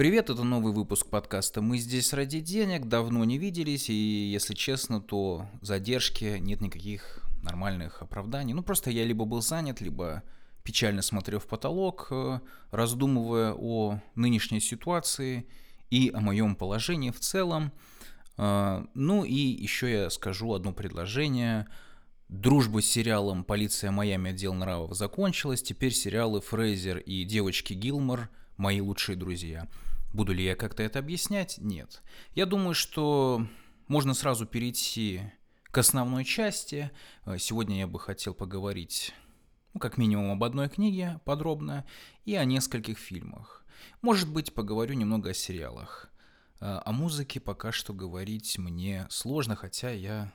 Привет, это новый выпуск подкаста «Мы здесь ради денег», давно не виделись, и, если честно, то задержки, нет никаких нормальных оправданий. Ну, просто я либо был занят, либо печально смотрел в потолок, э, раздумывая о нынешней ситуации и о моем положении в целом. Э, ну и еще я скажу одно предложение. Дружба с сериалом «Полиция Майами. Отдел нравов» закончилась. Теперь сериалы «Фрейзер» и «Девочки Гилмор» — мои лучшие друзья. Буду ли я как-то это объяснять? Нет. Я думаю, что можно сразу перейти к основной части. Э, сегодня я бы хотел поговорить, ну, как минимум, об одной книге подробно и о нескольких фильмах. Может быть, поговорю немного о сериалах. Э, о музыке пока что говорить мне сложно, хотя я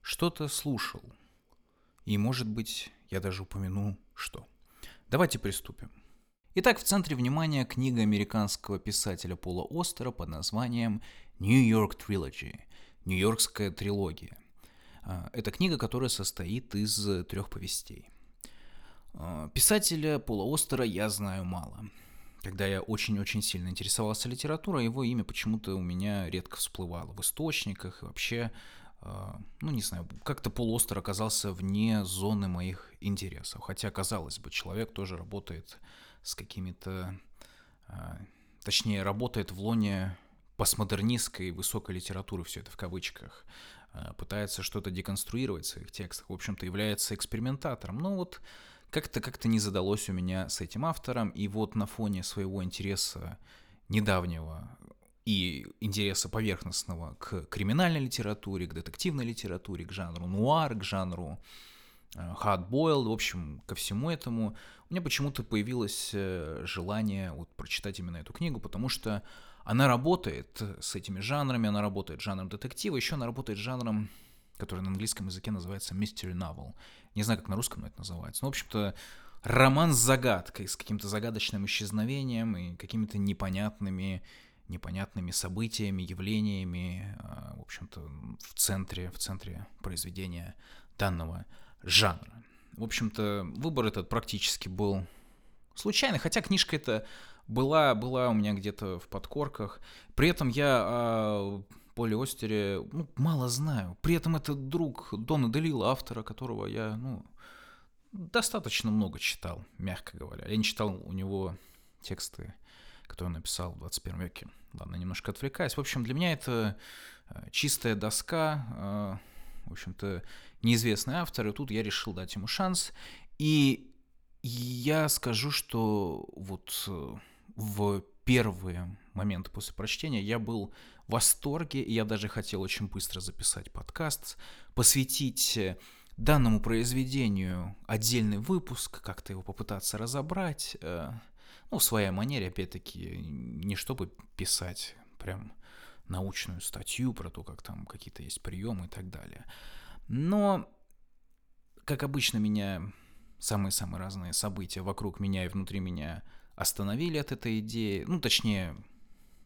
что-то слушал. И, может быть, я даже упомяну, что. Давайте приступим. Итак, в центре внимания книга американского писателя Пола Остера под названием «New York Trilogy» – «Нью-Йоркская трилогия». А, это книга, которая состоит из трех повестей. А, писателя Пола Остера я знаю мало. Когда я очень-очень сильно интересовался литературой, его имя почему-то у меня редко всплывало в источниках и вообще а, ну, не знаю, как-то Пол Остер оказался вне зоны моих интересов. Хотя, казалось бы, человек тоже работает с какими-то, а, точнее, работает в лоне постмодернистской высокой литературы, все это в кавычках, а, пытается что-то деконструировать в своих текстах, в общем-то, является экспериментатором. Но вот как-то как-то не задалось у меня с этим автором, и вот на фоне своего интереса недавнего и интереса поверхностного к криминальной литературе, к детективной литературе, к жанру нуар, к жанру Э, hard boiled, в общем, ко всему этому, у меня почему-то появилось э, желание вот прочитать именно эту книгу, потому что она работает с этими жанрами, она работает жанром детектива, еще она работает жанром, который на английском языке называется mystery novel. Не знаю, как на русском это называется. Но, в общем-то, роман с загадкой, с каким-то загадочным исчезновением и какими-то непонятными непонятными событиями, явлениями, э, в общем-то, в центре, в центре произведения данного жанра. В общем-то, выбор этот практически был случайный, хотя книжка эта была, была у меня где-то в подкорках. При этом я о Поле Остере ну, мало знаю. При этом это друг Дона Делила, автора которого я ну, достаточно много читал, мягко говоря. Я не читал у него тексты, которые он написал в 21 веке. Ладно, немножко отвлекаюсь. В общем, для меня это э, чистая доска, э, в общем-то, неизвестный автор, и тут я решил дать ему шанс. И я скажу, что вот э, в первые моменты после прочтения я был в восторге, и я даже хотел очень быстро записать подкаст, посвятить э, данному произведению отдельный выпуск, как-то его попытаться разобрать, э, ну, в своей манере, опять-таки, не чтобы писать прям научную статью про то, как там какие-то есть приемы и так далее. Но, как обычно, меня самые-самые разные события вокруг меня и внутри меня остановили от этой идеи, ну, точнее,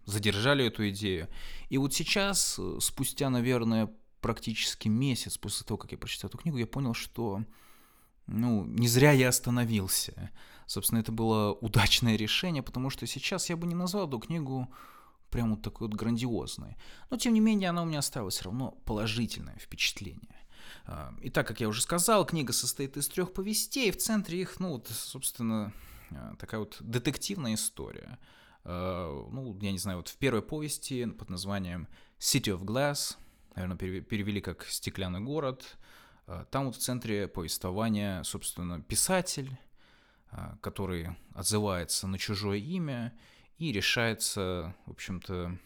задержали эту идею. И вот сейчас, спустя, наверное, практически месяц после того, как я прочитал эту книгу, я понял, что ну, не зря я остановился. Собственно, это было удачное решение, потому что сейчас я бы не назвал эту книгу прям вот такой вот грандиозной. Но, тем не менее, она у меня оставила все равно положительное впечатление. А, и так, как я уже сказал, книга состоит из трех повестей, в центре их, ну, вот, собственно, а, такая вот детективная история. А, ну, я не знаю, вот в первой повести под названием City of Glass, наверное, перевели как «Стеклянный город», там вот в центре повествования, собственно, писатель, который отзывается на чужое имя и решается, в общем-то,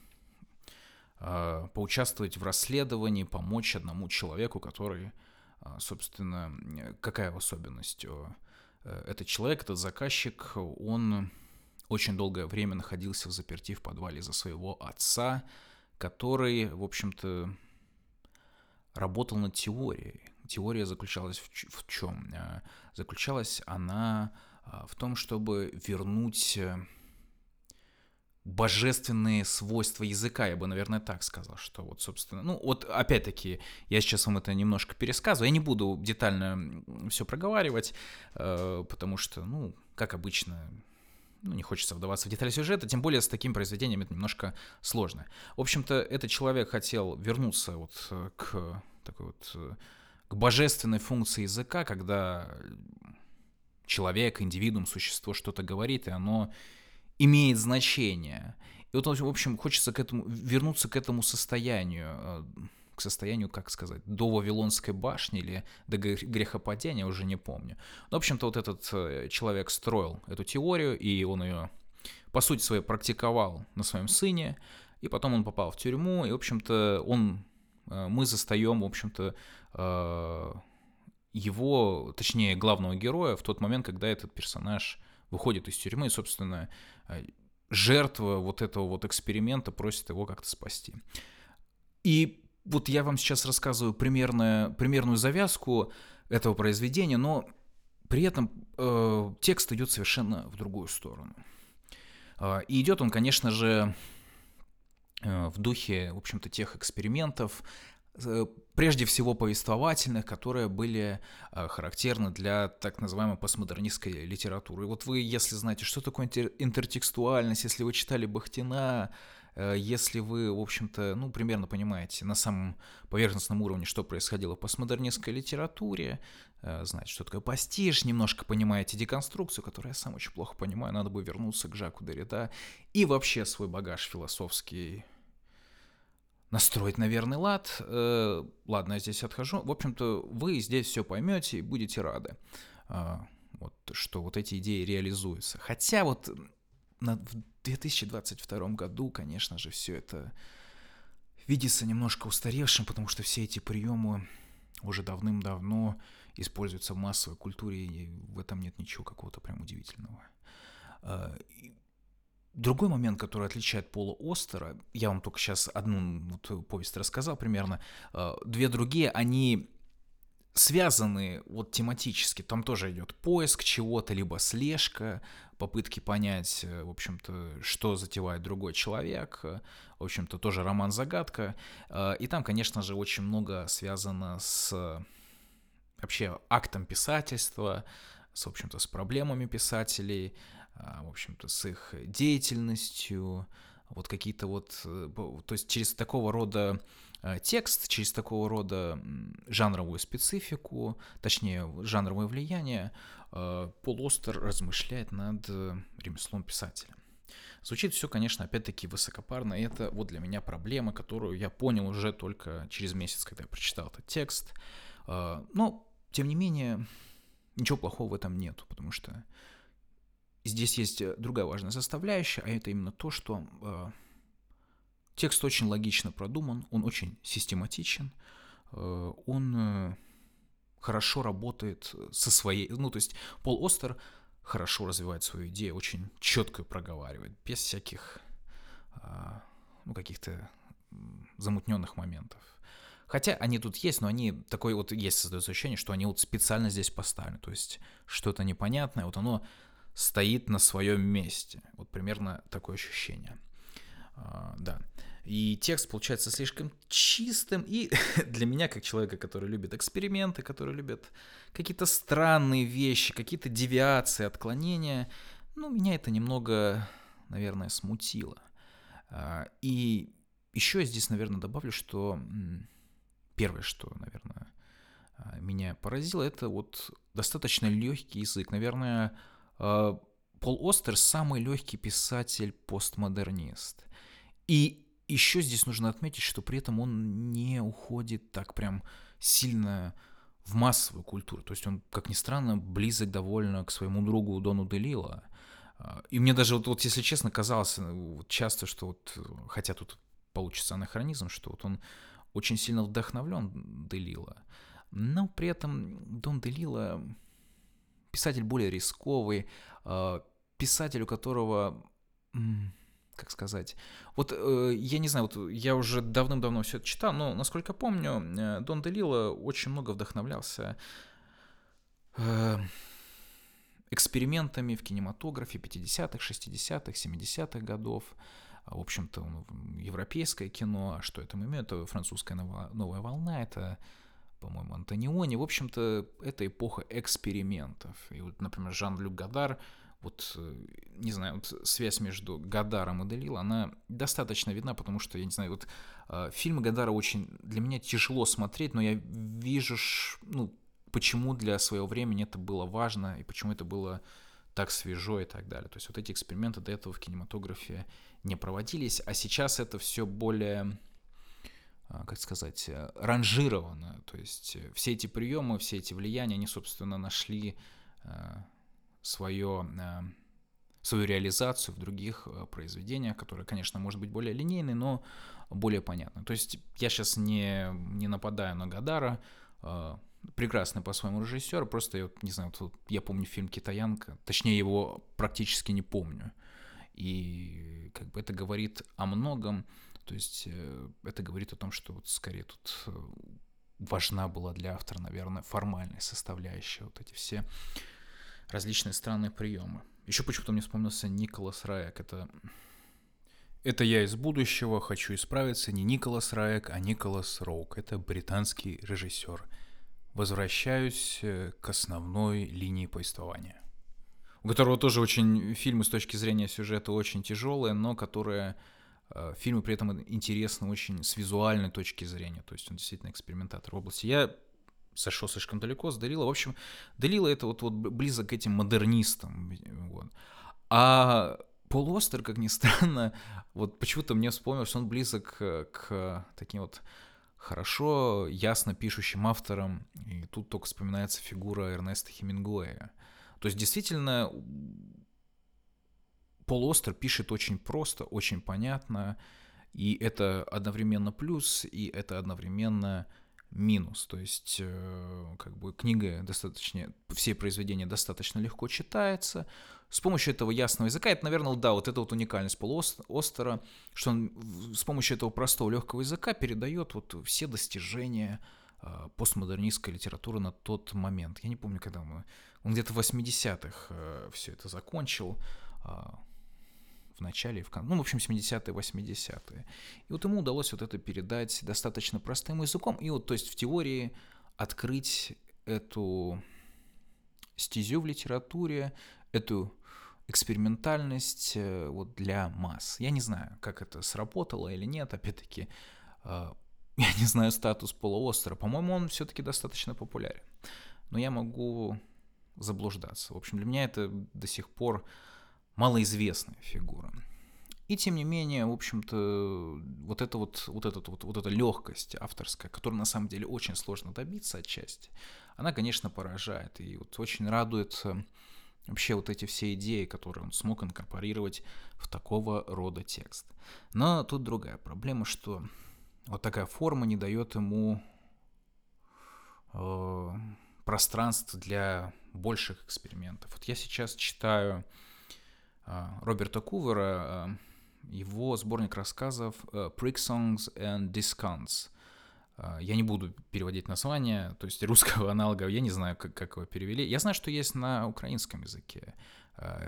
а, поучаствовать в расследовании, помочь одному человеку, который, а, собственно, какая особенность? Э, этот человек, этот заказчик, он очень долгое время находился в заперти в подвале за своего отца, который, в общем-то, работал над теорией. Теория заключалась в, в чем? А, заключалась она в том, чтобы вернуть божественные свойства языка, я бы, наверное, так сказал, что вот, собственно, ну, вот, опять-таки, я сейчас вам это немножко пересказываю, я не буду детально все проговаривать, э, потому что, ну, как обычно, ну, не хочется вдаваться в детали сюжета, тем более с таким произведением это немножко сложно. В общем-то, этот человек хотел вернуться вот э, к такой вот э, к божественной функции языка, когда человек, индивидуум, существо что-то говорит, и оно имеет значение. И вот, в общем, хочется к этому, вернуться к этому состоянию, э, к состоянию, как сказать, до Вавилонской башни или до грехопадения, уже не помню. Но, в общем-то, вот этот э, человек строил эту теорию, и он ее, по сути своей, практиковал на своем сыне, и потом он попал в тюрьму, и, в общем-то, он, э, мы застаем, в общем-то, его, точнее, главного героя в тот момент, когда этот персонаж выходит из тюрьмы, и, собственно, жертва вот этого вот эксперимента просит его как-то спасти. И вот я вам сейчас рассказываю примерно, примерную завязку этого произведения, но при этом э, текст идет совершенно в другую сторону. Э, и идет он, конечно же, э, в духе, в общем-то, тех экспериментов, э, прежде всего повествовательных, которые были э, характерны для так называемой постмодернистской литературы. И вот вы, если знаете, что такое интертекстуальность, если вы читали Бахтина, э, если вы, в общем-то, ну, примерно понимаете на самом поверхностном уровне, что происходило в постмодернистской литературе, э, знаете, что такое пастиш, немножко понимаете деконструкцию, которую я сам очень плохо понимаю, надо бы вернуться к Жаку Derrida, и вообще свой багаж философский настроить на верный лад. Э, ладно, я здесь отхожу. В общем-то, вы здесь все поймете и будете рады, э, вот, что вот эти идеи реализуются. Хотя вот на, в 2022 году, конечно же, все это видится немножко устаревшим, потому что все эти приемы уже давным-давно используются в массовой культуре, и в этом нет ничего какого-то прям удивительного. Э, Другой момент, который отличает Пола Остера, я вам только сейчас одну вот повесть рассказал примерно, э, две другие, они связаны вот тематически, там тоже идет поиск чего-то, либо слежка, попытки понять, э, в общем-то, что затевает другой человек, в общем-то, тоже роман-загадка, э, и там, конечно же, очень много связано с вообще актом писательства, с, в общем-то, с проблемами писателей, в общем-то, с их деятельностью, вот какие-то вот, э, то есть через такого рода э, текст, через такого рода жанровую специфику, точнее, жанровое влияние, э, Пол Остер размышляет над ремеслом писателя. Звучит все, конечно, опять-таки высокопарно, и это вот для меня проблема, которую я понял уже только через месяц, когда я прочитал этот текст. Но, тем не менее, ничего плохого в этом нет, потому что здесь есть э, другая важная составляющая, а это именно то, что э, текст очень логично продуман, он очень систематичен, э, он э, хорошо работает со своей... Ну, то есть Пол Остер хорошо развивает свою идею, очень четко проговаривает, без всяких э, ну, каких-то замутненных моментов. Хотя они тут есть, но они такой вот есть создается ощущение, что они вот специально здесь поставлены. То есть что-то непонятное, вот оно стоит на своем месте. Вот примерно такое ощущение. А, да. И текст получается слишком чистым. И для меня, как человека, который любит эксперименты, который любит какие-то странные вещи, какие-то девиации, отклонения, ну, меня это немного, наверное, смутило. А, и еще я здесь, наверное, добавлю, что первое, что, наверное, а, меня поразило, это вот достаточно легкий язык. Наверное, Пол Остер самый легкий писатель-постмодернист. И еще здесь нужно отметить, что при этом он не уходит так прям сильно в массовую культуру. То есть он, как ни странно, близок довольно к своему другу Дону Делила. А, и мне даже, вот, вот если честно, казалось э, часто, что вот, хотя тут получится анахронизм, что вот он очень сильно вдохновлен Делила, но при этом Дон Делила писатель более рисковый, а, писатель, у которого как сказать. Вот э, я не знаю, вот я уже давным-давно все это читал, но насколько помню, э, Дон Делила очень много вдохновлялся э, экспериментами в кинематографе 50-х, 60-х, 70-х годов. В общем-то, европейское кино, а что это мы имеем? Это французская новая волна, это по-моему, Антониони. В общем-то, это эпоха экспериментов. И вот, например, Жан-Люк Гадар вот, э, не знаю, вот связь между Гадаром и Делил, она достаточно видна, потому что, я не знаю, вот э, фильмы Гадара очень для меня тяжело смотреть, но я вижу, ну, почему для своего времени это было важно и почему это было так свежо и так далее. То есть вот эти эксперименты до этого в кинематографе не проводились, а сейчас это все более, как сказать, э, ранжировано. То есть э, все эти приемы, все эти влияния, они, собственно, нашли э, свое, свою реализацию в других произведениях, которые, конечно, может быть более линейные, но более понятны. То есть я сейчас не, не нападаю на Гадара, прекрасный по-своему режиссер, просто я не знаю, вот я помню фильм «Китаянка», точнее его практически не помню, и как бы это говорит о многом, то есть э, это говорит о том, что вот скорее тут э, важна была для автора, наверное, формальная составляющая, вот эти все различные странные приемы. Еще почему-то мне вспомнился Николас Раек, это это я из будущего, хочу исправиться, не Николас Раек, а Николас Роук. Это британский режиссер возвращаюсь э, к основной линии повествования. У которого тоже очень фильмы с точки зрения сюжета очень тяжелые, но которые фильмы при этом интересны очень с визуальной точки зрения. То есть он действительно экспериментатор в области. Я сошел слишком далеко с Далила. В общем, Далила это вот, вот близок к этим модернистам. Вот. А Пол Остер, как ни странно, вот почему-то мне вспомнил, он близок к, к таким вот хорошо, ясно пишущим автором, и тут только вспоминается фигура Эрнеста Хемингуэя. То есть действительно Пол Остер пишет очень просто, очень понятно, и это одновременно плюс, и это одновременно минус. То есть, э, как бы книга достаточно, все произведения достаточно легко читается. С помощью этого ясного языка, это, наверное, да, вот это вот уникальность Пола Остера, что он с помощью этого простого легкого языка передает вот все достижения э, постмодернистской литературы на тот момент. Я не помню, когда мы... Он где-то в 80-х э, все это закончил в начале и в конце, ну, в общем, 70-е, 80-е. И вот ему удалось вот это передать достаточно простым языком, и вот, то есть в теории открыть эту стезю в литературе, эту экспериментальность э, вот для масс. Я не знаю, как это сработало или нет, опять-таки, э, я не знаю статус полуостера. По-моему, он все-таки достаточно популярен. Но я могу заблуждаться. В общем, для меня это до сих пор малоизвестная фигура. И тем не менее, в общем-то, вот эта вот, вот, эта вот, вот эта легкость авторская, которую на самом деле очень сложно добиться отчасти, она, конечно, поражает. И вот очень радует э, вообще вот эти все идеи, которые он смог инкорпорировать в такого рода текст. Но тут другая проблема, что вот такая форма не дает ему э, пространства для больших экспериментов. Вот я сейчас читаю Роберта Кувера, а, его сборник рассказов э, Prick Songs and Discounts. Я не буду переводить название, то есть русского аналога, я не знаю, как, как его перевели. Я знаю, что есть на украинском языке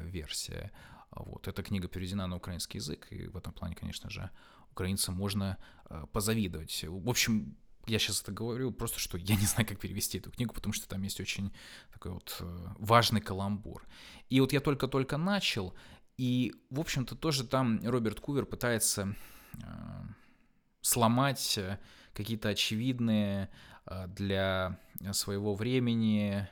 версия. Вот, эта книга переведена на украинский язык, и в этом плане, конечно же, украинцам можно позавидовать. В общем, я сейчас это говорю просто, что я не знаю, как перевести эту книгу, потому что там есть очень такой вот э, важный каламбур. И вот я только-только начал, и, в общем-то, тоже там Роберт Кувер пытается э, сломать какие-то очевидные э, для своего времени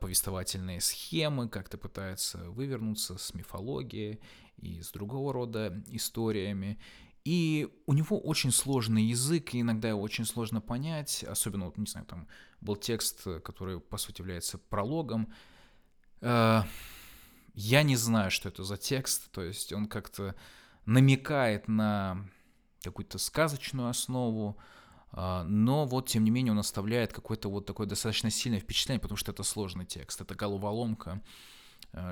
повествовательные схемы, как-то пытается вывернуться с мифологии и с другого рода историями. И у него очень сложный язык, и иногда его очень сложно понять, особенно, вот, не знаю, там был текст, который, по сути, является прологом. Э, я не знаю, что это за текст, то есть он как-то намекает на какую-то сказочную основу, э, но вот, тем не менее, он оставляет какое-то вот такое достаточно сильное впечатление, потому что это сложный текст, это головоломка, Э,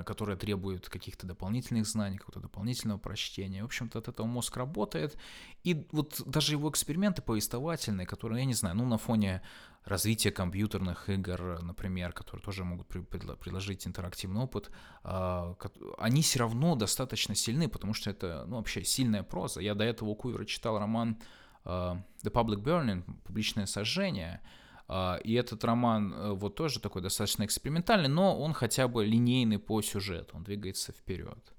которая требует каких-то дополнительных знаний, какого-то дополнительного прочтения. В общем-то, от этого мозг работает. И вот даже его эксперименты повествовательные, которые, я не знаю, ну, на фоне развития компьютерных игр, например, которые тоже могут предложить интерактивный опыт, а, они все равно достаточно сильны, потому что это, ну, вообще сильная проза. Я до этого у Кувера читал роман э, The Public Burning, «Публичное сожжение», А, и этот роман э, вот тоже такой достаточно экспериментальный, но он хотя бы линейный по сюжету, он двигается вперед.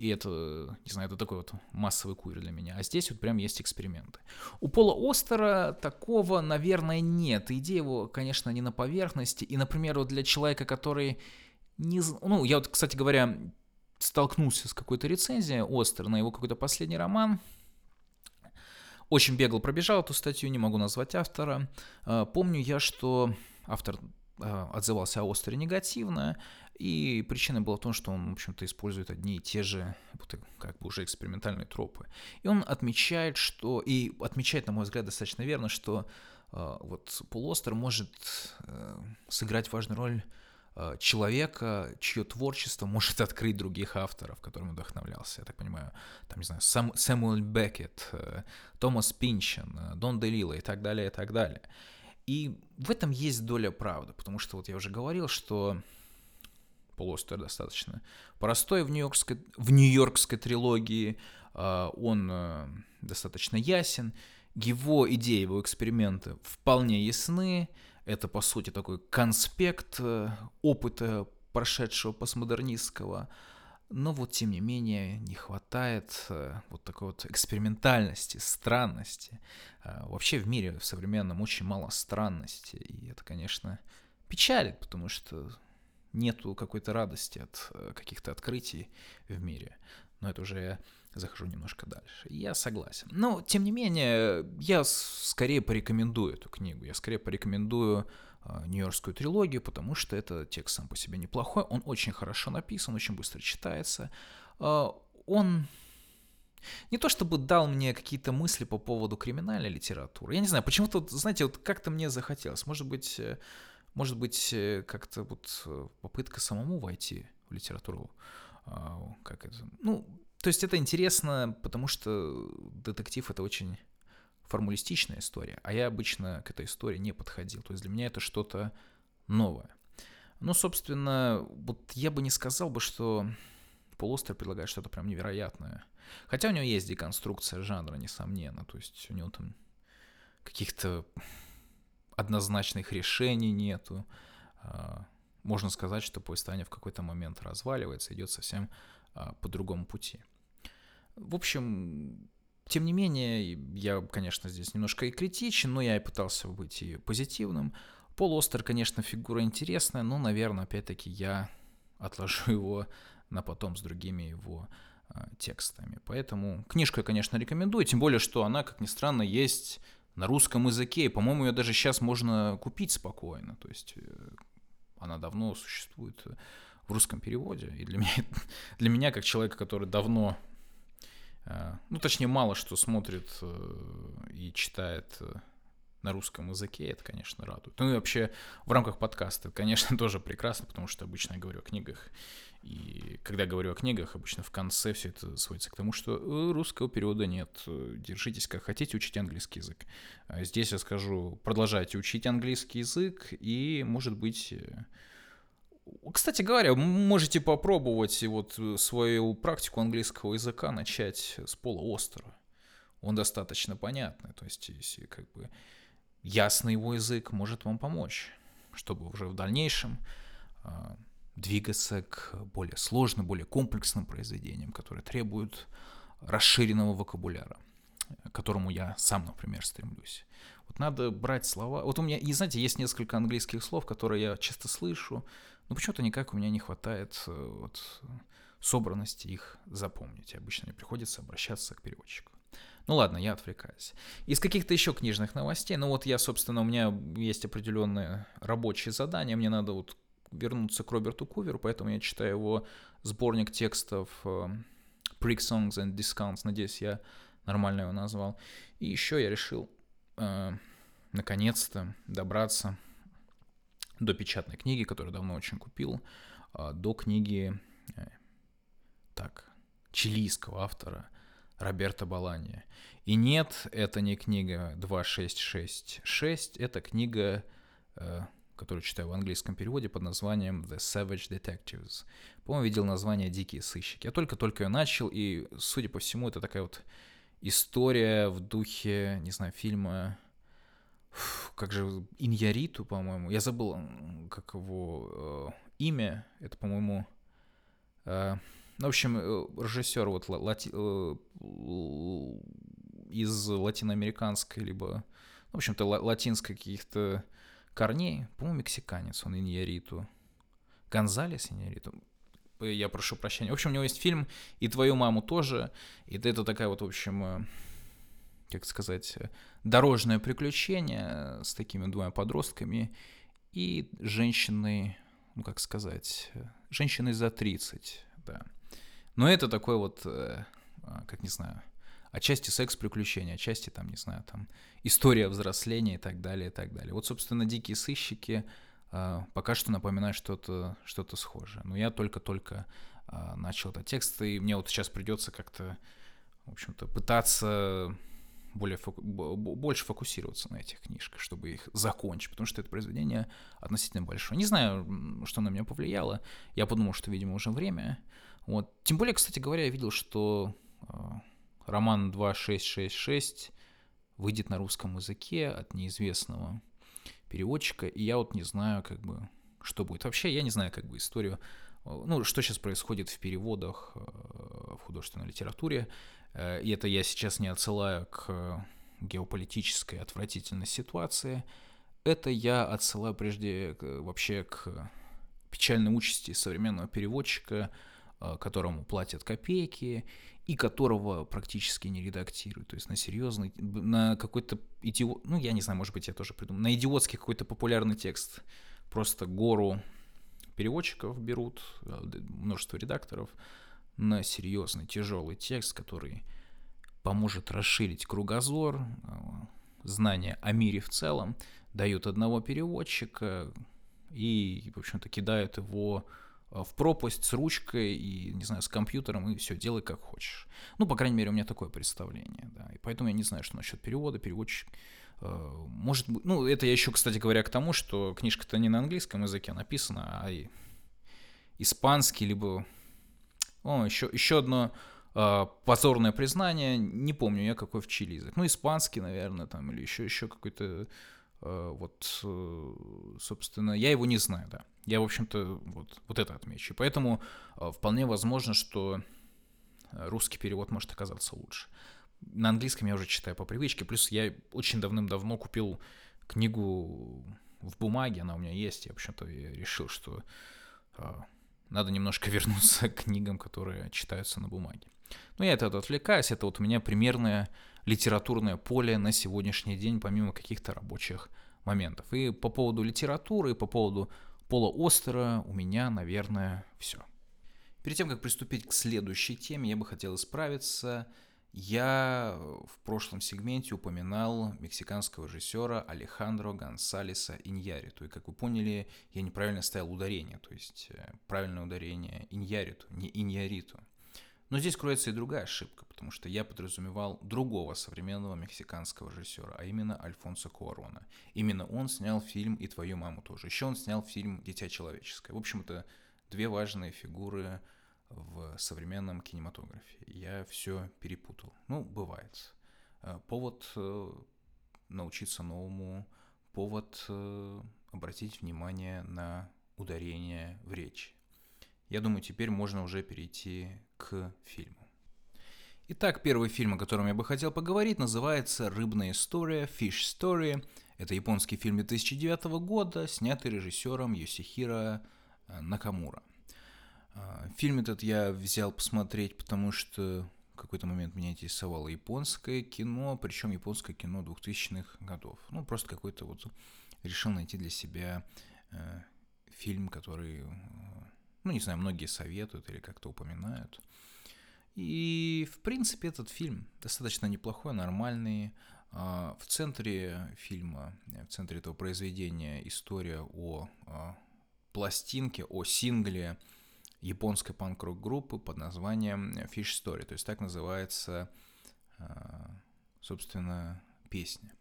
И это, не знаю, это такой вот массовый кур для меня. А здесь вот прям есть эксперименты. У Пола Остера такого, наверное, нет. Идея его, конечно, не на поверхности. И, например, вот для человека, который не... Ну, я вот, кстати говоря, столкнулся с какой-то рецензией Остер на его какой-то последний роман. Очень бегло пробежал эту статью, не могу назвать автора. А, помню я, что автор а, отзывался о Остере негативно, и причина была в том, что он, в общем-то, использует одни и те же, как бы уже экспериментальные тропы. И он отмечает, что, и отмечает, на мой взгляд, достаточно верно, что э, вот Полостер может сыграть важную роль человека, чье творчество может открыть других авторов, которым вдохновлялся. Я так понимаю, там, не знаю, Сам, Сэмюэл Беккет, э, Томас Пинчен, э, Дон Делила и так далее, и так далее. И в этом есть доля правды, потому что вот я уже говорил, что полуостер достаточно простой в нью-йоркской, в нью-йоркской трилогии, он э, достаточно ясен, его идеи, его эксперименты вполне ясны, это, по сути, такой конспект э, опыта прошедшего постмодернистского, но вот, тем не менее, не хватает э, вот такой вот экспериментальности, странности. Вообще в мире в современном очень мало странности, и это, конечно, печалит, потому что нету какой-то радости от э, каких-то открытий в мире. Но это уже я захожу немножко дальше. Я согласен. Но, тем не менее, я скорее порекомендую эту книгу. Я скорее порекомендую э, Нью-Йоркскую трилогию, потому что это текст сам по себе неплохой. Он очень хорошо написан, очень быстро читается. Э, он не то чтобы дал мне какие-то мысли по поводу криминальной литературы. Я не знаю, почему-то, знаете, вот как-то мне захотелось. Может быть, может быть, э, как-то вот э, попытка самому войти в литературу, а, как это, ну, то есть это интересно, потому что детектив это очень формулистичная история, а я обычно к этой истории не подходил, то есть для меня это что-то новое. Ну, собственно, вот я бы не сказал бы, что Полостер предлагает что-то прям невероятное. Хотя у него есть деконструкция жанра, несомненно, то есть у него там каких-то однозначных решений нету. А, можно сказать, что повествование в какой-то момент разваливается, идет совсем а, по другому пути. В общем, тем не менее, я, конечно, здесь немножко и критичен, но я и пытался быть и позитивным. Пол Остер, конечно, фигура интересная, но, наверное, опять-таки я отложу его на потом с другими его э, текстами. Поэтому книжку я, конечно, рекомендую, тем более, что она, как ни странно, есть на русском языке, и, по-моему, ее даже сейчас можно купить спокойно, то есть э, она давно существует в русском переводе, и для меня, для меня как человека, который давно, э, ну, точнее, мало что смотрит э, и читает на русском языке, это, конечно, радует. Ну и вообще в рамках подкаста, конечно, тоже прекрасно, потому что обычно я говорю о книгах и когда говорю о книгах, обычно в конце все это сводится к тому, что э, русского перевода нет. Держитесь как хотите, учите английский язык. А здесь я скажу, продолжайте учить английский язык, и, может быть, э, кстати говоря, можете попробовать вот свою практику английского языка начать с пола остера. Он достаточно понятный, то есть если как бы ясный его язык может вам помочь, чтобы уже в дальнейшем а, двигаться к более сложным, более комплексным произведениям, которые требуют расширенного вокабуляра, к которому я сам, например, стремлюсь. Вот надо брать слова. Вот у меня, и знаете, есть несколько английских слов, которые я часто слышу, но почему-то никак у меня не хватает э, вот, собранности их запомнить. Обычно мне приходится обращаться к переводчику. Ну ладно, я отвлекаюсь. Из каких-то еще книжных новостей, ну вот я, собственно, у меня есть определенные рабочие задания, мне надо вот вернуться к Роберту Куверу, поэтому я читаю его сборник текстов э, Prick Songs and Discounts, надеюсь, я нормально его назвал. И еще я решил э, наконец-то добраться до печатной книги, которую давно очень купил, э, до книги э, так, чилийского автора Роберта Балани. И нет, это не книга 2666, это книга э, которую читаю в английском переводе под названием The Savage Detectives. По-моему, видел название «Дикие сыщики». Я только-только ее начал, и, судя по всему, это такая вот история в духе, не знаю, фильма как же, Иньяриту, по-моему. Я забыл, как его э, имя. Это, по-моему... Э, ну, в общем, э, режиссер вот лати, э, из латиноамериканской, либо, в общем-то, латинской каких-то корней. По-моему, мексиканец, он Иньяриту. Гонзалес Иньяриту. Я прошу прощения. В общем, у него есть фильм «И твою маму тоже». И это такая вот, в общем, э, как сказать, дорожное приключение с такими двумя подростками и женщиной, ну, как сказать, женщиной за 30, да. Но это такой вот, э, а, как не знаю, отчасти секс-приключения, отчасти там, не знаю, там история взросления и так далее, и так далее. Вот, собственно, «Дикие сыщики» а, пока что напоминают что-то что схожее. Но я только-только а, начал этот текст, и мне вот сейчас придется как-то, в общем-то, пытаться более фоку... больше фокусироваться на этих книжках, чтобы их закончить, потому что это произведение относительно большое. Не знаю, что на меня повлияло. Я подумал, что, видимо, уже время. Вот. Тем более, кстати говоря, я видел, что э, роман 2666 выйдет на русском языке от неизвестного переводчика, и я вот не знаю, как бы, что будет. Вообще, я не знаю, как бы, историю, э, ну, что сейчас происходит в переводах э, в художественной литературе. Э, и это я сейчас не отсылаю к геополитической отвратительной ситуации. Это я отсылаю прежде вообще к печальной участи современного переводчика, э, которому платят копейки и которого практически не редактируют. То есть на серьезный, на какой-то идиот, ну я не знаю, может быть я тоже придумал, на идиотский какой-то популярный текст. Просто гору переводчиков берут, э, множество редакторов, на серьезный, тяжелый текст, который поможет расширить кругозор, э, знания о мире в целом, дают одного переводчика и, в общем-то, кидают его э, в пропасть с ручкой и, не знаю, с компьютером, и все, делай как хочешь. Ну, по крайней мере, у меня такое представление, да. И поэтому я не знаю, что насчет перевода, переводчик э, может быть, ну, это я еще, кстати говоря, к тому, что книжка-то не на английском языке написана, а и испанский, либо о, еще, еще одно э, позорное признание. Не помню я, какой в Чили язык. Ну, испанский, наверное, там, или еще, еще какой-то... Э, вот, э, собственно, я его не знаю, да. Я, в общем-то, вот, вот это отмечу. Поэтому э, вполне возможно, что русский перевод может оказаться лучше. На английском я уже читаю по привычке. Плюс я очень давным-давно купил книгу в бумаге, она у меня есть. Я, в общем-то, решил, что надо немножко вернуться к книгам, которые читаются на бумаге. Но я от этого отвлекаюсь, это вот у меня примерное литературное поле на сегодняшний день, помимо каких-то рабочих моментов. И по поводу литературы, и по поводу Пола Остера у меня, наверное, все. Перед тем, как приступить к следующей теме, я бы хотел исправиться я в прошлом сегменте упоминал мексиканского режиссера Алехандро Гонсалеса Иньяриту. И, как вы поняли, я неправильно ставил ударение, то есть э, правильное ударение Иньяриту, не Иньяриту. Но здесь кроется и другая ошибка, потому что я подразумевал другого современного мексиканского режиссера, а именно Альфонсо Куарона. Именно он снял фильм «И твою маму тоже». Еще он снял фильм «Дитя человеческое». В общем-то, две важные фигуры в современном кинематографе. Я все перепутал. Ну, бывает. Э, повод э, научиться новому, повод э, обратить внимание на ударение в речи. Я думаю, теперь можно уже перейти к фильму. Итак, первый фильм, о котором я бы хотел поговорить, называется «Рыбная история», «Fish Story». Это японский фильм 2009 года, снятый режиссером Йосихиро Накамура. А, фильм этот я взял посмотреть, потому что в какой-то момент меня интересовало японское кино, причем японское кино 2000-х годов. Ну, просто какой-то вот решил найти для себя э, фильм, который, э, ну, не знаю, многие советуют или как-то упоминают. И, в принципе, этот фильм достаточно неплохой, нормальный. Э, в центре фильма, в центре этого произведения история о, о пластинке, о сингле японской панк-рок группы под названием Fish Story, то есть так называется, а, собственно, песня.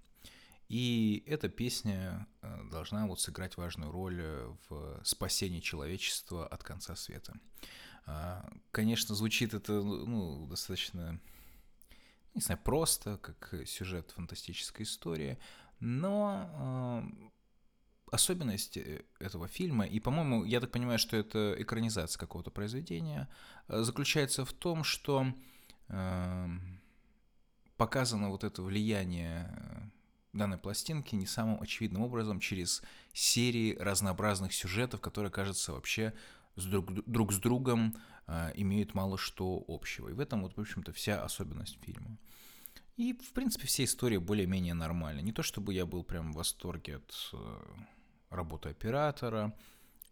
И эта песня а, должна вот сыграть важную роль в спасении человечества от конца света. А, конечно, звучит это ну, достаточно, не знаю, просто, как сюжет фантастической истории, Но особенность э, этого фильма, и, по-моему, я так понимаю, что это экранизация какого-то произведения, э, заключается в том, что э, показано вот это влияние э, данной пластинки не самым очевидным образом через серии разнообразных сюжетов, которые, кажется, вообще с друг, друг с другом э, имеют мало что общего. И в этом, вот, в общем-то, вся особенность фильма. И, в принципе, все истории более-менее нормальные. Не то, чтобы я был прям в восторге от работы оператора,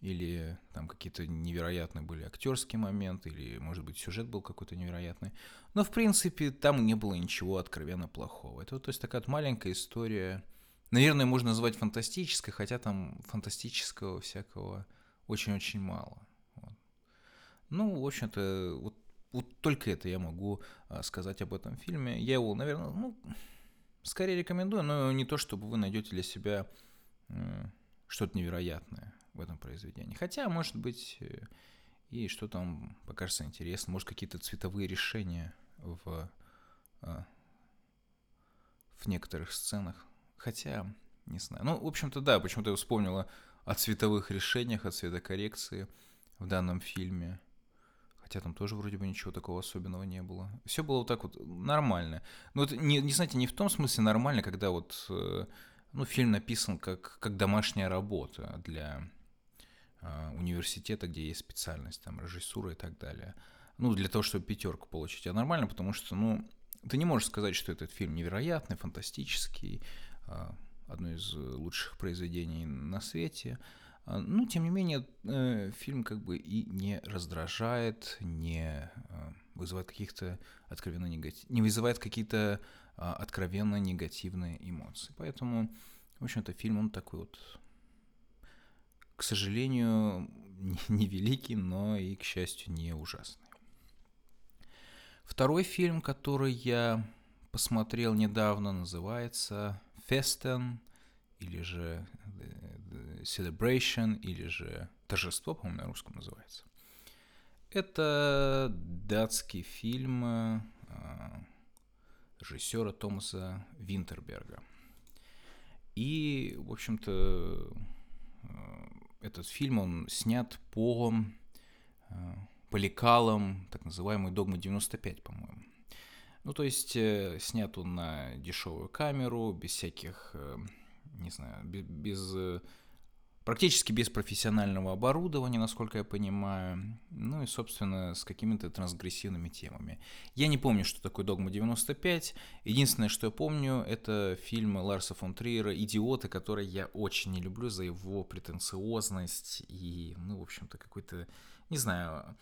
или там какие-то невероятные были актерские моменты, или, может быть, сюжет был какой-то невероятный. Но, в принципе, там не было ничего откровенно плохого. Это, то есть, такая вот маленькая история, наверное, можно назвать фантастической, хотя там фантастического всякого очень-очень мало. Вот. Ну, в общем-то, вот, вот только это я могу а, сказать об этом фильме. Я его, наверное, ну, скорее рекомендую, но не то, чтобы вы найдете для себя что-то невероятное в этом произведении. Хотя, может быть, э, и что там покажется интересно. Может, какие-то цветовые решения в, а, в некоторых сценах. Хотя, не знаю. Ну, в общем-то, да, почему-то я вспомнила о цветовых решениях, о цветокоррекции в данном фильме. Хотя там тоже вроде бы ничего такого особенного не было. Все было вот так вот нормально. Ну, это не, не знаете, не в том смысле нормально, когда вот э, ну, фильм написан как, как домашняя работа для э, университета, где есть специальность, там, режиссура и так далее. Ну, для того, чтобы пятерку получить. А нормально, потому что, ну, ты не можешь сказать, что этот фильм невероятный, фантастический, э, одно из лучших произведений на свете. А, ну, тем не менее, э, фильм как бы и не раздражает, не э, вызывает каких-то откровенно негатив... не вызывает какие-то а, откровенно негативные эмоции. Поэтому, в общем-то, фильм, он такой вот, к сожалению, не великий, но и, к счастью, не ужасный. Второй фильм, который я посмотрел недавно, называется «Фестен», или же «Celebration», или же «Торжество», по-моему, на русском называется. Это датский фильм а, режиссера Томаса Винтерберга. И, в общем-то, э, этот фильм, он снят по, э, по лекалам так называемой «Догмы 95», по-моему. Ну, то есть, э, снят он на дешевую камеру, без всяких, не знаю, без практически без профессионального оборудования, насколько я понимаю, ну и, собственно, с какими-то трансгрессивными темами. Я не помню, что такое «Догма 95». Единственное, что я помню, это фильм Ларса фон Триера «Идиоты», который я очень не люблю за его претенциозность и, ну, в общем-то, какой-то, не знаю,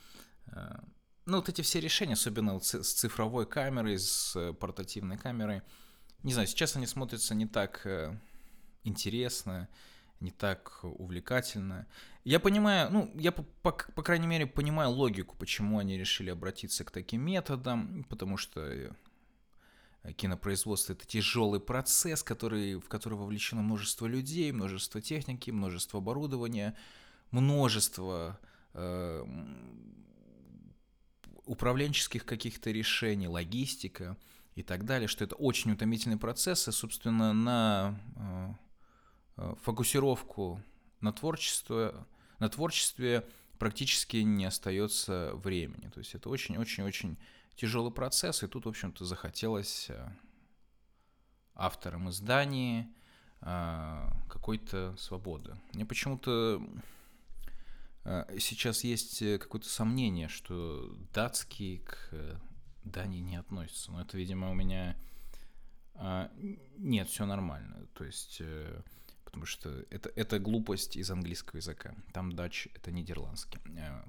э, ну, вот эти все решения, особенно с цифровой камерой, с портативной камерой, не знаю, сейчас они смотрятся не так э, интересно, не так увлекательно. Я понимаю, ну, я, по, по, по крайней мере, понимаю логику, почему они решили обратиться к таким методам, потому что э, кинопроизводство это тяжелый процесс, который, в который вовлечено множество людей, множество техники, множество оборудования, множество э, управленческих каких-то решений, логистика и так далее, что это очень утомительный процесс, и, собственно, на э, фокусировку на творчество, на творчестве практически не остается времени. То есть это очень-очень-очень тяжелый процесс, и тут, в общем-то, захотелось э, авторам издания э, какой-то свободы. Мне почему-то сейчас есть какое-то сомнение, что датский к Дании не относится. Но это, видимо, у меня... Нет, все нормально. То есть потому что это, это глупость из английского языка. Там дач это нидерландский. Э,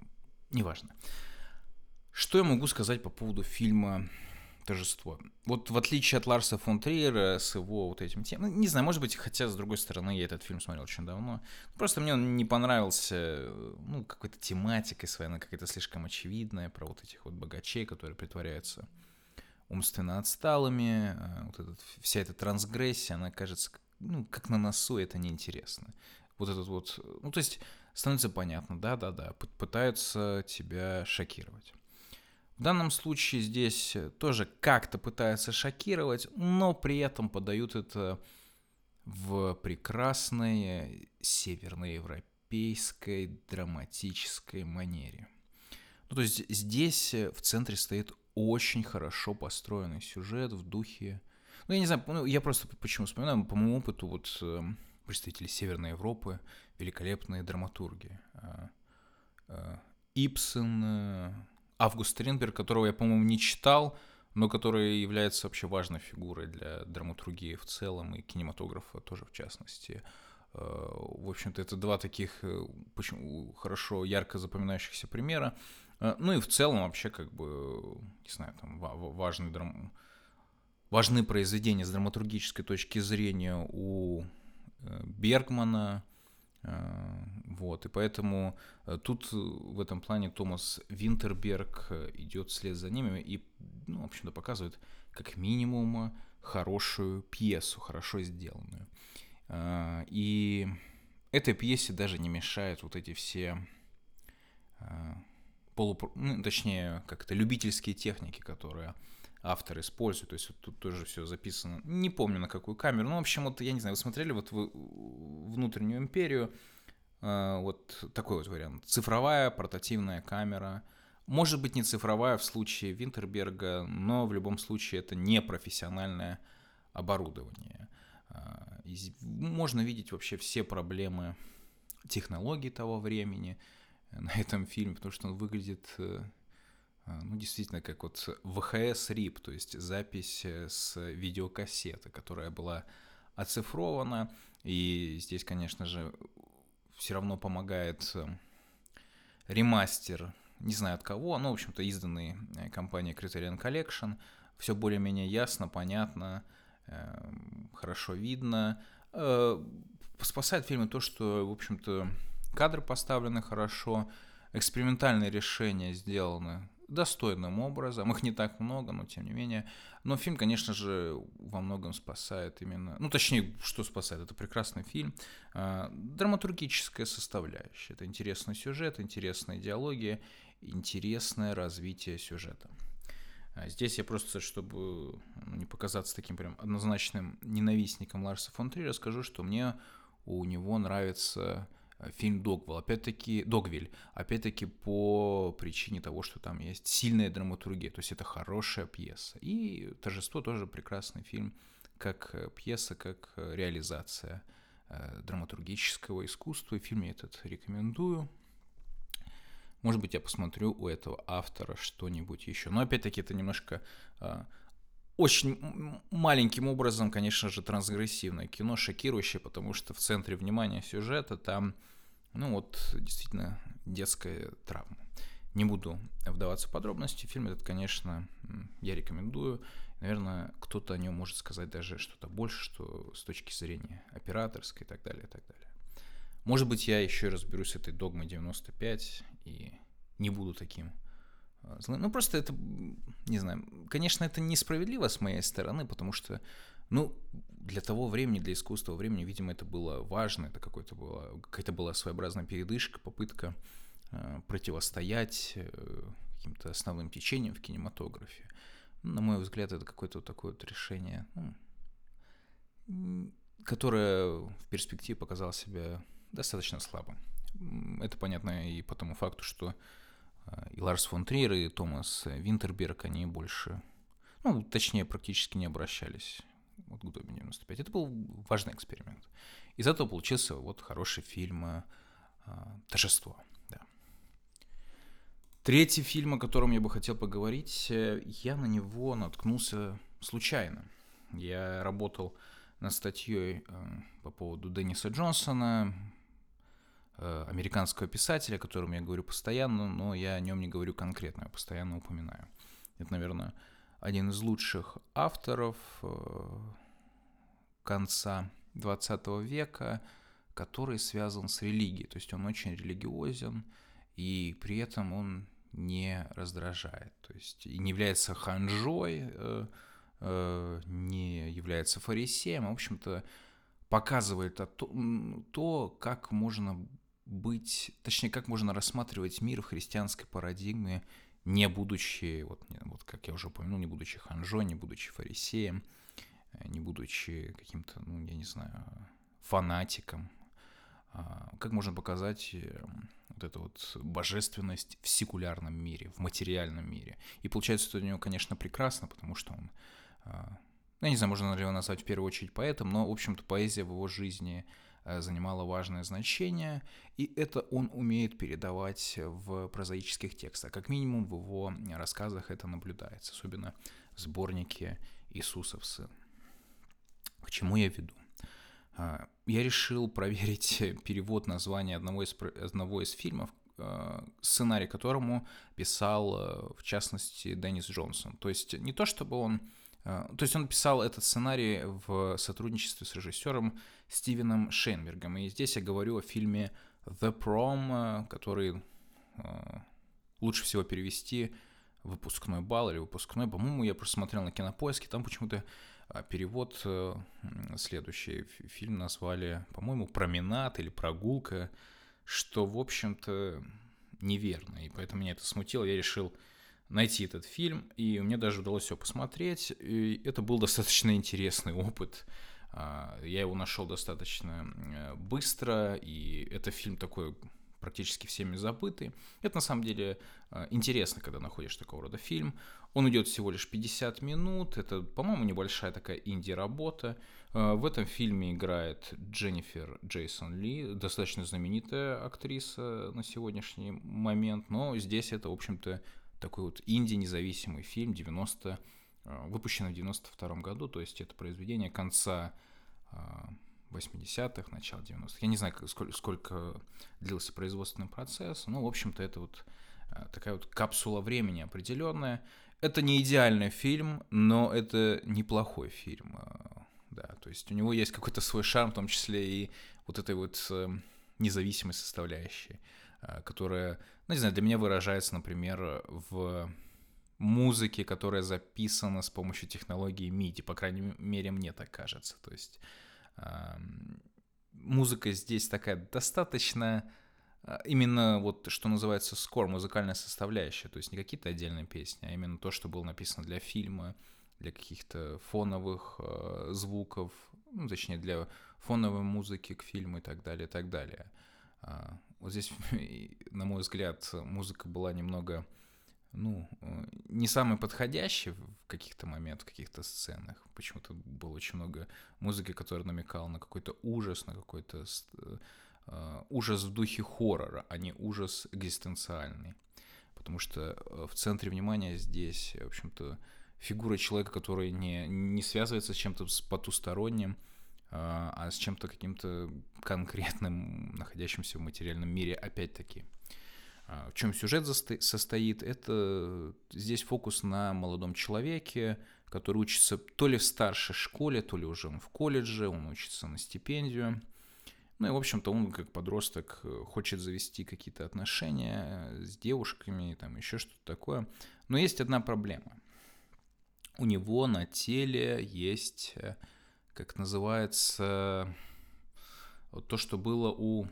неважно. Что я могу сказать по поводу фильма торжество. Вот в отличие от Ларса фон Триера с его вот этим тем, ну, не знаю, может быть, хотя с другой стороны я этот фильм смотрел очень давно, просто мне он не понравился, ну, какой-то тематикой своей, она какая-то слишком очевидная про вот этих вот богачей, которые притворяются умственно отсталыми, э, вот этот, вся эта трансгрессия, она кажется ну, как на носу, это неинтересно. Вот этот вот, ну, то есть становится понятно, да-да-да, пытаются тебя шокировать. В данном случае здесь тоже как-то пытаются шокировать, но при этом подают это в прекрасной северноевропейской драматической манере. Ну, то есть здесь в центре стоит очень хорошо построенный сюжет в духе... Ну, я не знаю, ну, я просто почему вспоминаю, по моему опыту, вот э, представители Северной Европы, великолепные драматурги. Э, э, Ипсен, э, Август Стринберг, которого я, по-моему, не читал, но который является вообще важной фигурой для драматургии в целом и кинематографа тоже в частности. В общем-то, это два таких почему, хорошо, ярко запоминающихся примера. Ну и в целом вообще как бы, не знаю, там важный драм... важны произведения с драматургической точки зрения у Бергмана, вот, и поэтому тут в этом плане Томас Винтерберг идет вслед за ними и, ну, в общем-то, показывает как минимум хорошую пьесу, хорошо сделанную. И этой пьесе даже не мешают вот эти все полу, ну, точнее, как-то любительские техники, которые автор использует. То есть вот тут тоже все записано. Не помню на какую камеру. Ну, в общем, вот я не знаю, вы смотрели вот вы, внутреннюю империю. Э, вот такой вот вариант. Цифровая портативная камера. Может быть, не цифровая в случае Винтерберга, но в любом случае это не профессиональное оборудование. Э, можно видеть вообще все проблемы технологий того времени – на этом фильме, потому что он выглядит, э, ну, действительно, как вот ВХС-РИП, то есть запись э, с видеокассеты, которая была оцифрована, и здесь, конечно же, все равно помогает э, ремастер, не знаю от кого, но, в общем-то, изданный компанией Criterion Collection, все более-менее ясно, понятно, хорошо видно. Спасает фильмы то, что, в общем-то, Кадры поставлены хорошо, экспериментальные решения сделаны достойным образом. Их не так много, но тем не менее. Но фильм, конечно же, во многом спасает именно... Ну, точнее, что спасает? Это прекрасный фильм. А, драматургическая составляющая. Это интересный сюжет, интересная идеология, интересное развитие сюжета. А здесь я просто, чтобы ну, не показаться таким прям однозначным ненавистником Ларса фон Триера, скажу, что мне у него нравится фильм Догвилл, опять-таки, Догвиль, опять-таки по причине того, что там есть сильная драматургия, то есть это хорошая пьеса. И «Торжество» тоже прекрасный фильм, как э, пьеса, как э, реализация драматургического искусства. И фильм я этот рекомендую. Может быть, я посмотрю у этого автора что-нибудь еще. Но опять-таки это немножко очень маленьким образом, конечно же, трансгрессивное кино, шокирующее, потому что в центре внимания сюжета там, ну вот, действительно, детская травма. Не буду вдаваться в подробности. Фильм этот, конечно, я рекомендую. Наверное, кто-то о нем может сказать даже что-то больше, что с точки зрения операторской и так далее, и так далее. Может быть, я еще разберусь с этой догмой 95 и не буду таким а, ну, просто это, не знаю, конечно, это несправедливо с моей стороны, потому что, ну, для того времени, для искусства времени, видимо, это было важно, это какой-то была, какая-то была своеобразная передышка, попытка э, противостоять э, каким-то основным течениям в кинематографе. На мой взгляд, это какое-то вот такое вот решение, ну, которое в перспективе показало себя достаточно слабым. Это понятно и по тому факту, что и Ларс фон Триер, и Томас Винтерберг, они больше, ну, точнее, практически не обращались вот к Доме 95. Это был важный эксперимент. Из этого получился вот хороший фильм э, «Торжество». Да. Третий фильм, о котором я бы хотел поговорить, э, я на него наткнулся случайно. Я работал над статьей э, по поводу Денниса Джонсона, американского писателя, о котором я говорю постоянно, но я о нем не говорю конкретно, я постоянно упоминаю. Это, наверное, один из лучших авторов э, конца 20 века, который связан с религией. То есть он очень религиозен, и при этом он не раздражает. То есть и не является ханжой, э, не является фарисеем, а, в общем-то, показывает то, как можно быть, точнее, как можно рассматривать мир в христианской парадигме, не будучи, вот, вот как я уже упомянул, не будучи ханжой, не будучи фарисеем, не будучи каким-то, ну, я не знаю, фанатиком, а, как можно показать вот эту вот божественность в секулярном мире, в материальном мире. И получается, что у него, конечно, прекрасно, потому что он, а, я не знаю, можно ли его назвать в первую очередь поэтом, но, в общем-то, поэзия в его жизни занимала важное значение, и это он умеет передавать в прозаических текстах. Как минимум в его рассказах это наблюдается, особенно в сборнике «Иисусов сын». К чему я веду? А, я решил проверить перевод названия одного из, одного из фильмов, а, сценарий которому писал, в частности, Деннис Джонсон. То есть не то, чтобы он... То есть он писал этот сценарий в сотрудничестве с режиссером Стивеном Шейнбергом. И здесь я говорю о фильме The Prom, который лучше всего перевести выпускной бал или выпускной. По-моему, я просто смотрел на кинопоиске, там почему-то а перевод э, следующий. Фильм назвали, по-моему, «Променад» или «Прогулка», что, в общем-то, неверно. И поэтому меня это смутило. Я решил найти этот фильм, и мне даже удалось его посмотреть. И это был достаточно интересный опыт. А, я его нашел достаточно э, быстро, и это фильм такой практически всеми забытый. Это на самом деле э, интересно, когда находишь такого рода фильм. Он идет всего лишь 50 минут. Это, по-моему, небольшая такая инди-работа. Э, в этом фильме играет Дженнифер Джейсон Ли, достаточно знаменитая актриса на сегодняшний момент. Но здесь это, в общем-то, такой вот инди-независимый фильм 90 э, выпущенный в 92 году, то есть это произведение конца 80-х, начала 90-х. Я не знаю, сколько, сколько длился производственный процесс, но, в общем-то, это вот э, такая вот капсула времени определенная. Это не идеальный фильм, но это неплохой фильм. Э, да, то есть у него есть какой-то свой шарм, в том числе и вот этой вот э, независимой составляющей, которая, ну, не знаю, для меня выражается, например, в музыке, которая записана с помощью технологии MIDI, по крайней мере, мне так кажется. То есть музыка здесь такая достаточно а, именно вот что называется скор, музыкальная составляющая, то есть не какие-то отдельные песни, а именно то, что было написано для фильма, для каких-то фоновых э, звуков, ну, точнее для фоновой музыки к фильму и так далее, и так далее. А, вот здесь, на мой взгляд, музыка была немного ну, э, не самый подходящий в каких-то моментах, в каких-то сценах. Почему-то было очень много музыки, которая намекала на какой-то ужас, на какой-то uh, ужас в духе хоррора, а не ужас экзистенциальный. Потому что э, в центре внимания здесь, в общем-то, фигура человека, который не, не связывается с чем-то потусторонним, а с чем-то каким-то конкретным, находящимся в материальном мире, опять-таки. А, в чем сюжет состоит? Это здесь фокус на молодом человеке, который учится то ли в старшей школе, то ли уже в колледже, он учится на стипендию. Ну и, в общем-то, он как подросток хочет завести какие-то отношения с девушками, там еще что-то такое. Но есть одна проблема. У него на теле есть, э, как называется, то, что было у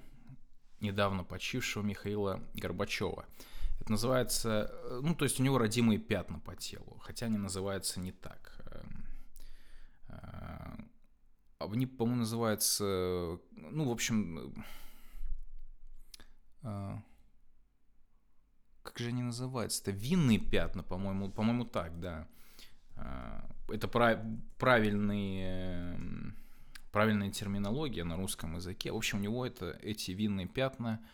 недавно почившего Михаила Горбачева. Это называется, э, ну, то есть у него родимые пятна по телу, хотя они называются не так. Эм, э, они, по-моему, называются, ну, в общем, э, как же они называются? Это винные пятна, по-моему, по-моему, так, да. Это правильные эм, правильная терминология на русском языке. В общем, у него это эти винные пятна,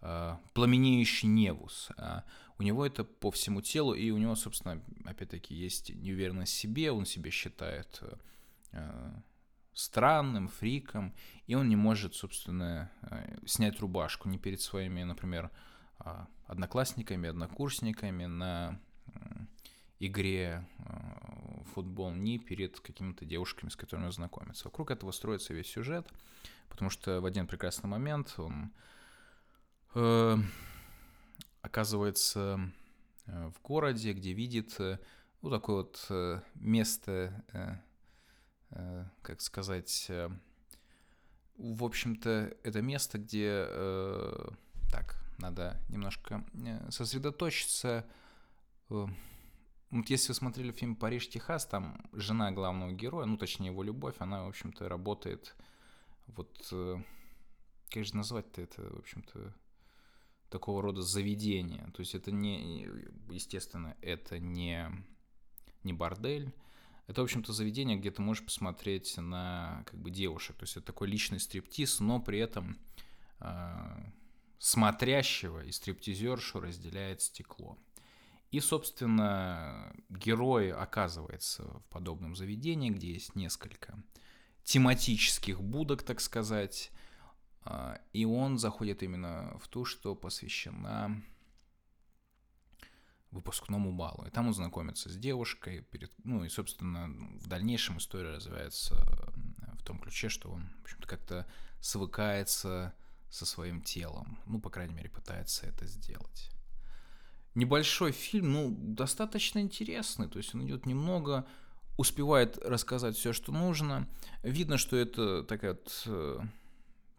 э, пламенеющий невус. Э, у него это по всему телу, и у него, собственно, опять-таки, есть неуверенность в себе, он себя считает э, странным, фриком, и он не может, собственно, э, снять рубашку ни перед своими, например, э, одноклассниками, однокурсниками на игре э, в футбол, ни перед какими-то девушками, с которыми он знакомится. Вокруг этого строится весь сюжет, потому что в один прекрасный момент он э, оказывается э, в городе, где видит э, вот такое вот э, место, э, э, как сказать, э, в общем-то, это место, где, э, так, надо немножко сосредоточиться, э, вот если вы смотрели фильм «Париж, Техас», там жена главного героя, ну, точнее, его любовь, она, в общем-то, работает вот... Э, как же назвать-то это, в общем-то, такого рода заведение. То есть это не, естественно, это не, не бордель, это, в общем-то, заведение, где ты можешь посмотреть на как бы девушек. То есть это такой личный стриптиз, но при этом э, смотрящего и стриптизершу разделяет стекло. И, собственно, герой оказывается в подобном заведении, где есть несколько тематических будок, так сказать, а, и он заходит именно в ту, что посвящена выпускному балу. И там он знакомится с девушкой, перед, ну и, собственно, в дальнейшем история развивается в том ключе, что он, в общем-то, как-то свыкается со своим телом. Ну, по крайней мере, пытается это сделать. Небольшой фильм, ну, достаточно интересный. То есть он идет немного, успевает рассказать все, что нужно. Видно, что это такая э,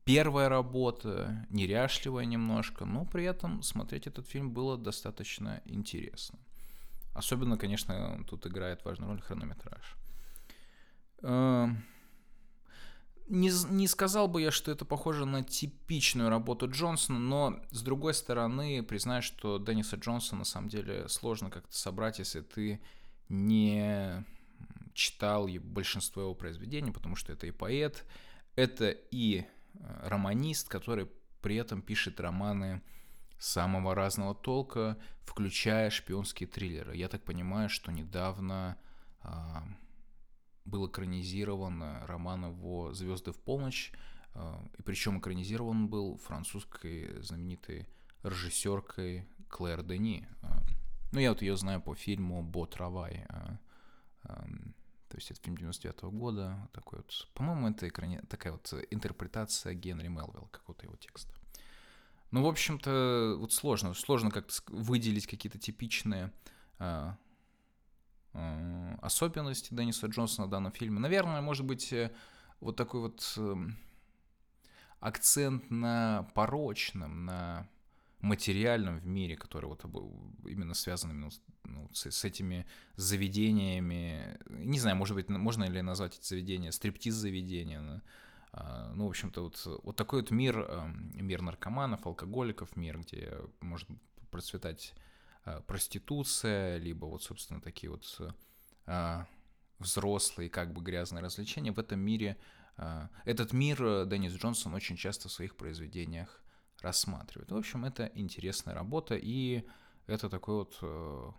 первая работа, неряшливая немножко, но при этом смотреть этот фильм было достаточно интересно. Особенно, конечно, тут играет важную роль хронометраж. Не, не сказал бы я, что это похоже на типичную работу Джонсона, но с другой стороны, признаю, что Денниса Джонсона на самом деле сложно как-то собрать, если ты не читал большинство его произведений, потому что это и поэт, это и Э, романист, который при этом пишет романы самого разного толка, включая шпионские триллеры. Я так понимаю, что недавно а, был экранизирован роман его «Звезды в полночь», а, и причем экранизирован был французской знаменитой режиссеркой Клэр Дени. А, ну, я вот ее знаю по фильму «Бо Травай», а, то есть это фильм 99 -го года, такой вот, по-моему, это экране, такая вот интерпретация Генри Мелвилла, какого-то его текста. Ну, в общем-то, вот сложно, сложно как-то выделить какие-то типичные особенности Денниса Джонсона в данном фильме. Наверное, может быть, э, вот такой вот э, акцент на порочном, на материальном в мире, который вот именно связан именно ну, с, с этими заведениями. Не знаю, может быть, можно ли назвать эти заведения стриптиз-заведения. А, ну, в общем-то, вот, вот такой вот мир, эм, мир наркоманов, алкоголиков, мир, где может процветать проституция, либо вот, собственно, такие вот а, взрослые, как бы грязные развлечения. В этом мире, этот мир э, Деннис Джонсон очень часто в своих произведениях рассматривает. В общем, это интересная работа, и это такой вот э,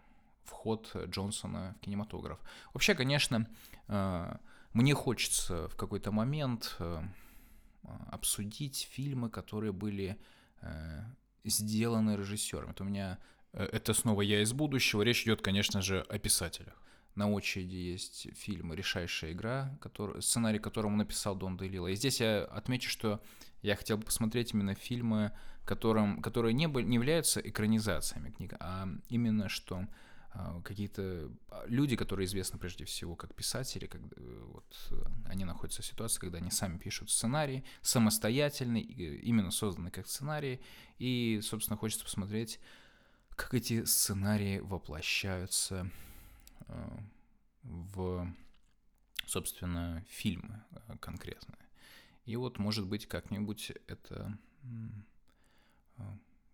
вход Джонсона в кинематограф. Вообще, конечно, э, мне хочется в какой-то момент э, обсудить фильмы, которые были сделаны режиссером. Это у меня это снова я из будущего. Речь идет, конечно же, о писателях. На очереди есть фильм «Решающая игра», который, сценарий которому написал Дон Делила. И здесь я отмечу, что я хотел бы посмотреть именно фильмы, которым, которые не, были, не являются экранизациями книг, а именно что а, какие-то а, люди, которые известны прежде всего как писатели, как, э, вот, они находятся в ситуации, когда они сами пишут сценарий, самостоятельный, именно созданный как сценарий, и, собственно, хочется посмотреть, как эти сценарии воплощаются Э, в, собственно, фильмы э, конкретные. И вот, может быть, как-нибудь это... Э,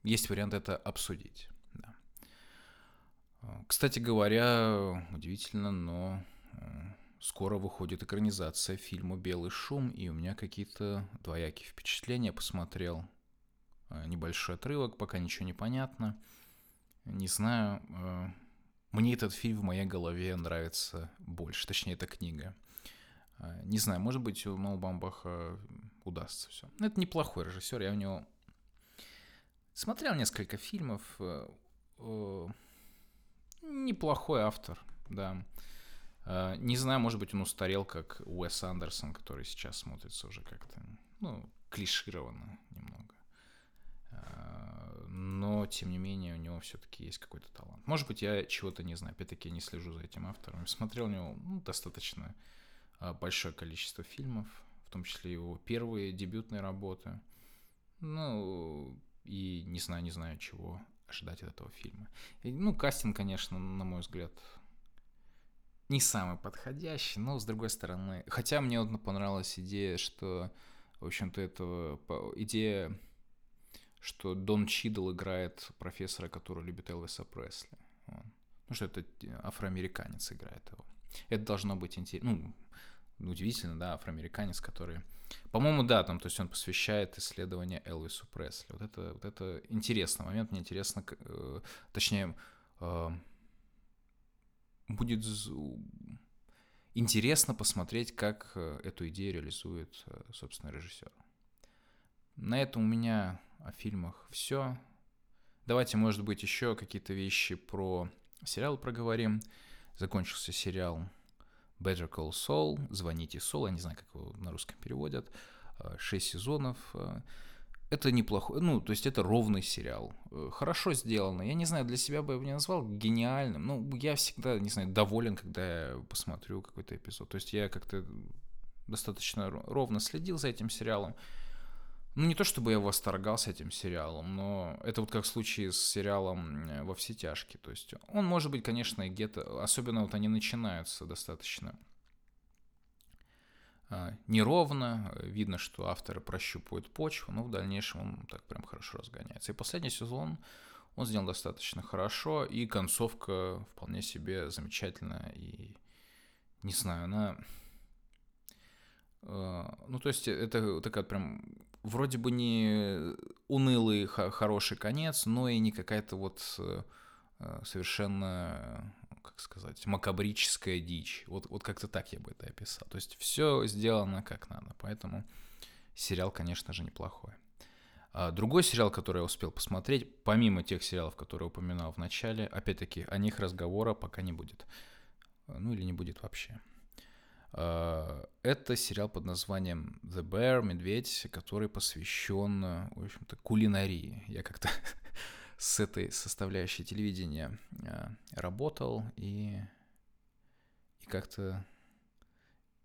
есть вариант это обсудить. Да. Кстати говоря, удивительно, но скоро выходит экранизация фильма «Белый шум», и у меня какие-то двоякие впечатления. Посмотрел небольшой отрывок, пока ничего не понятно. Не знаю, мне этот фильм в моей голове нравится больше, точнее, эта книга. А, не знаю, может быть, у Ноу Бамбаха удастся все. Но это неплохой режиссер, я у него смотрел несколько фильмов. Э, неплохой автор, да. Не знаю, может быть, он устарел, как Уэс Андерсон, который сейчас смотрится уже как-то, ну, клишированно но тем не менее у него все-таки есть какой-то талант. Может быть, я чего-то не знаю, опять-таки я не слежу за этим автором. Смотрел у него ну, достаточно а, большое количество фильмов, в том числе его первые дебютные работы. Ну, и не знаю, не знаю, чего ожидать от этого фильма. И, ну, кастинг, конечно, на мой взгляд, не самый подходящий, но с другой стороны... Хотя мне вот понравилась идея, что, в общем-то, это идея, что Дон Чидл играет профессора, который любит Элвиса Пресли. Ну, что это афроамериканец играет его. Это должно быть интересно. Ну, удивительно, да, афроамериканец, который... По-моему, да, там, то есть он посвящает исследование Элвису Пресли. Вот это, вот это интересный момент, мне интересно, э, точнее, э, будет интересно посмотреть, как э, эту идею реализует, э, собственно, режиссер. На этом у меня о фильмах все. Давайте, может быть, еще какие-то вещи про сериал проговорим. Закончился сериал Better Call Saul, Звоните Сол, я не знаю, как его на русском переводят. Э, шесть сезонов это неплохой, ну, то есть это ровный сериал. Э, хорошо сделано. Я не знаю, для себя бы я его не назвал гениальным. Ну, я всегда, не знаю, доволен, когда я посмотрю какой-то эпизод. То есть я как-то достаточно ровно следил за этим сериалом. Ну, не то чтобы я восторгался этим сериалом, но это вот как в случае с сериалом э, «Во все тяжкие». То есть он может быть, конечно, где-то... Особенно вот они начинаются достаточно а, неровно, видно, что авторы прощупывают почву, но в дальнейшем он так прям хорошо разгоняется. И последний сезон он сделан достаточно хорошо, и концовка вполне себе замечательная, и не знаю, она... А, ну, то есть это такая прям вроде бы не унылый хороший конец, но и не какая-то вот э, совершенно как сказать, макабрическая дичь. Вот, вот как-то так я бы это описал. То есть все сделано как надо, поэтому сериал, конечно же, неплохой. А другой сериал, который я успел посмотреть, помимо тех сериалов, которые упоминал в начале, опять-таки, о них разговора пока не будет. Ну или не будет вообще. А, это сериал под названием The Bear, Медведь, который посвящен, в общем-то, кулинарии. Я как-то с этой составляющей телевидения э, работал, и, и как-то...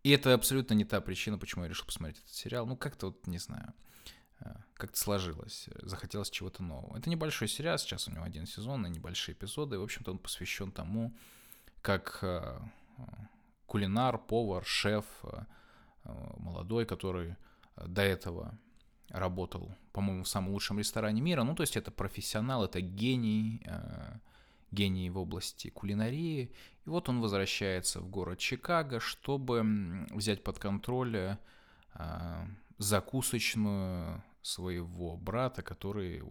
И это абсолютно не та причина, почему я решил посмотреть этот сериал. Ну, как-то вот, не знаю, э, как-то сложилось. Захотелось чего-то нового. Это небольшой сериал, сейчас у него один сезон и небольшие эпизоды. И, в общем-то, он посвящен тому, как кулинар, повар, шеф, молодой, который до этого работал, по-моему, в самом лучшем ресторане мира. Ну, то есть это профессионал, это гений, э, гений в области кулинарии. И вот он возвращается в город Чикаго, чтобы взять под контроль э, закусочную своего брата, который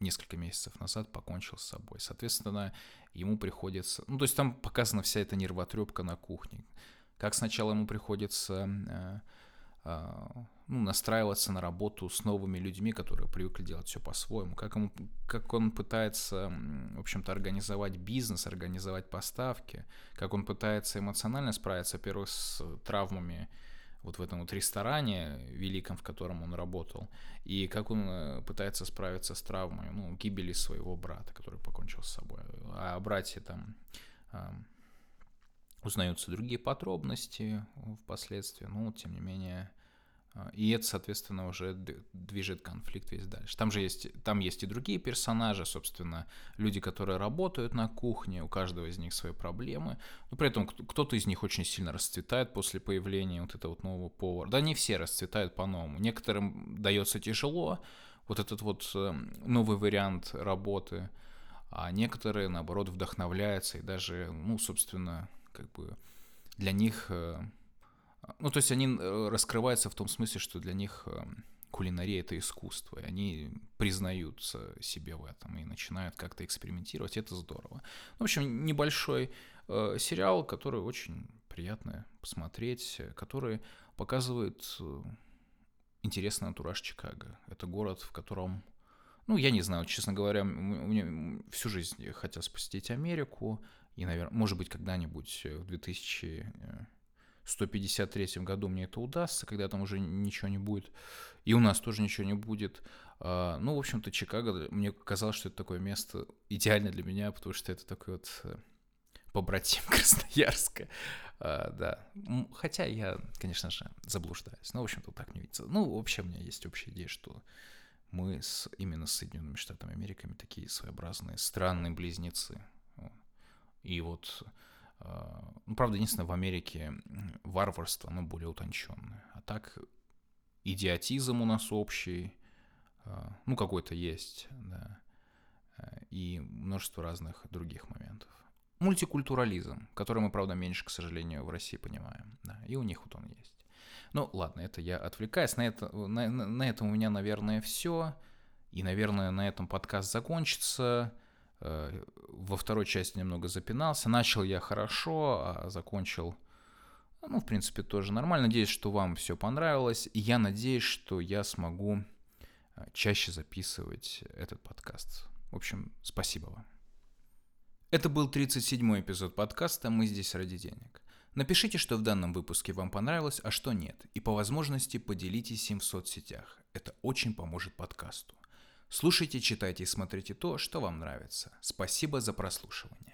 несколько месяцев назад покончил с собой. Соответственно, ему приходится... Ну, то есть там показана вся эта нервотрепка на кухне. Как сначала ему приходится э, а, ну, настраиваться на работу с новыми людьми, которые привыкли делать все по-своему, как, ему, как он пытается, в общем-то, организовать бизнес, организовать поставки, как он пытается эмоционально справиться, во-первых, с травмами вот в этом вот ресторане великом, в котором он работал, и как он э, пытается справиться с травмой, ну, гибели своего брата, который покончил с собой. А братья там узнаются другие подробности впоследствии, но тем не менее и это, соответственно, уже движет конфликт весь дальше. Там же есть, там есть и другие персонажи, собственно, люди, которые работают на кухне, у каждого из них свои проблемы. Но при этом кто-то из них очень сильно расцветает после появления вот этого вот нового повара. Да, не все расцветают по-новому. Некоторым дается тяжело вот этот вот эм, новый вариант работы, а некоторые, наоборот, вдохновляются и даже, ну, собственно, как бы для них э, ну, то есть они э, раскрываются в том смысле, что для них эм, кулинария это искусство, и они признаются себе в этом и начинают как-то экспериментировать, это здорово. В общем, небольшой э, сериал, который очень приятно посмотреть, который показывает э, интересный антураж Чикаго. Это город, в котором, ну, я не знаю, честно говоря, мне всю жизнь хотелось посетить Америку, и, наверное, может быть, когда-нибудь в 2000 153 году мне это удастся, когда там уже ничего не будет, и у нас тоже ничего не будет. А, ну, в общем-то, Чикаго, мне казалось, что это такое место идеальное для меня, потому что это такой вот э, побратим Красноярска. Да. Хотя я, конечно же, заблуждаюсь. Но, в общем-то, так не видится. Ну, вообще, у меня есть общая идея, что мы с, именно с Соединенными Штатами Америки такие своеобразные странные близнецы. И вот ну, правда, единственное, в Америке варварство, оно более утонченное. А так, идиотизм у нас общий, э, ну, какой-то есть, да, и множество разных других моментов. Мультикультурализм, который мы, правда, меньше, к сожалению, в России понимаем, да, и у них вот он есть. Ну, ладно, это я отвлекаюсь. На, это, на, на этом у меня, наверное, все. И, наверное, на этом подкаст закончится. Э, во второй части немного запинался. Начал я хорошо, а закончил, ну, в принципе, тоже нормально. Надеюсь, что вам все понравилось. И я надеюсь, что я смогу э, чаще записывать этот подкаст. В общем, спасибо вам. Это был 37-й эпизод подкаста «Мы здесь ради денег». Напишите, что в данном выпуске вам понравилось, а что нет, и по возможности поделитесь им в соцсетях. Это очень поможет подкасту. Слушайте, читайте и смотрите то, что вам нравится. Спасибо за прослушивание.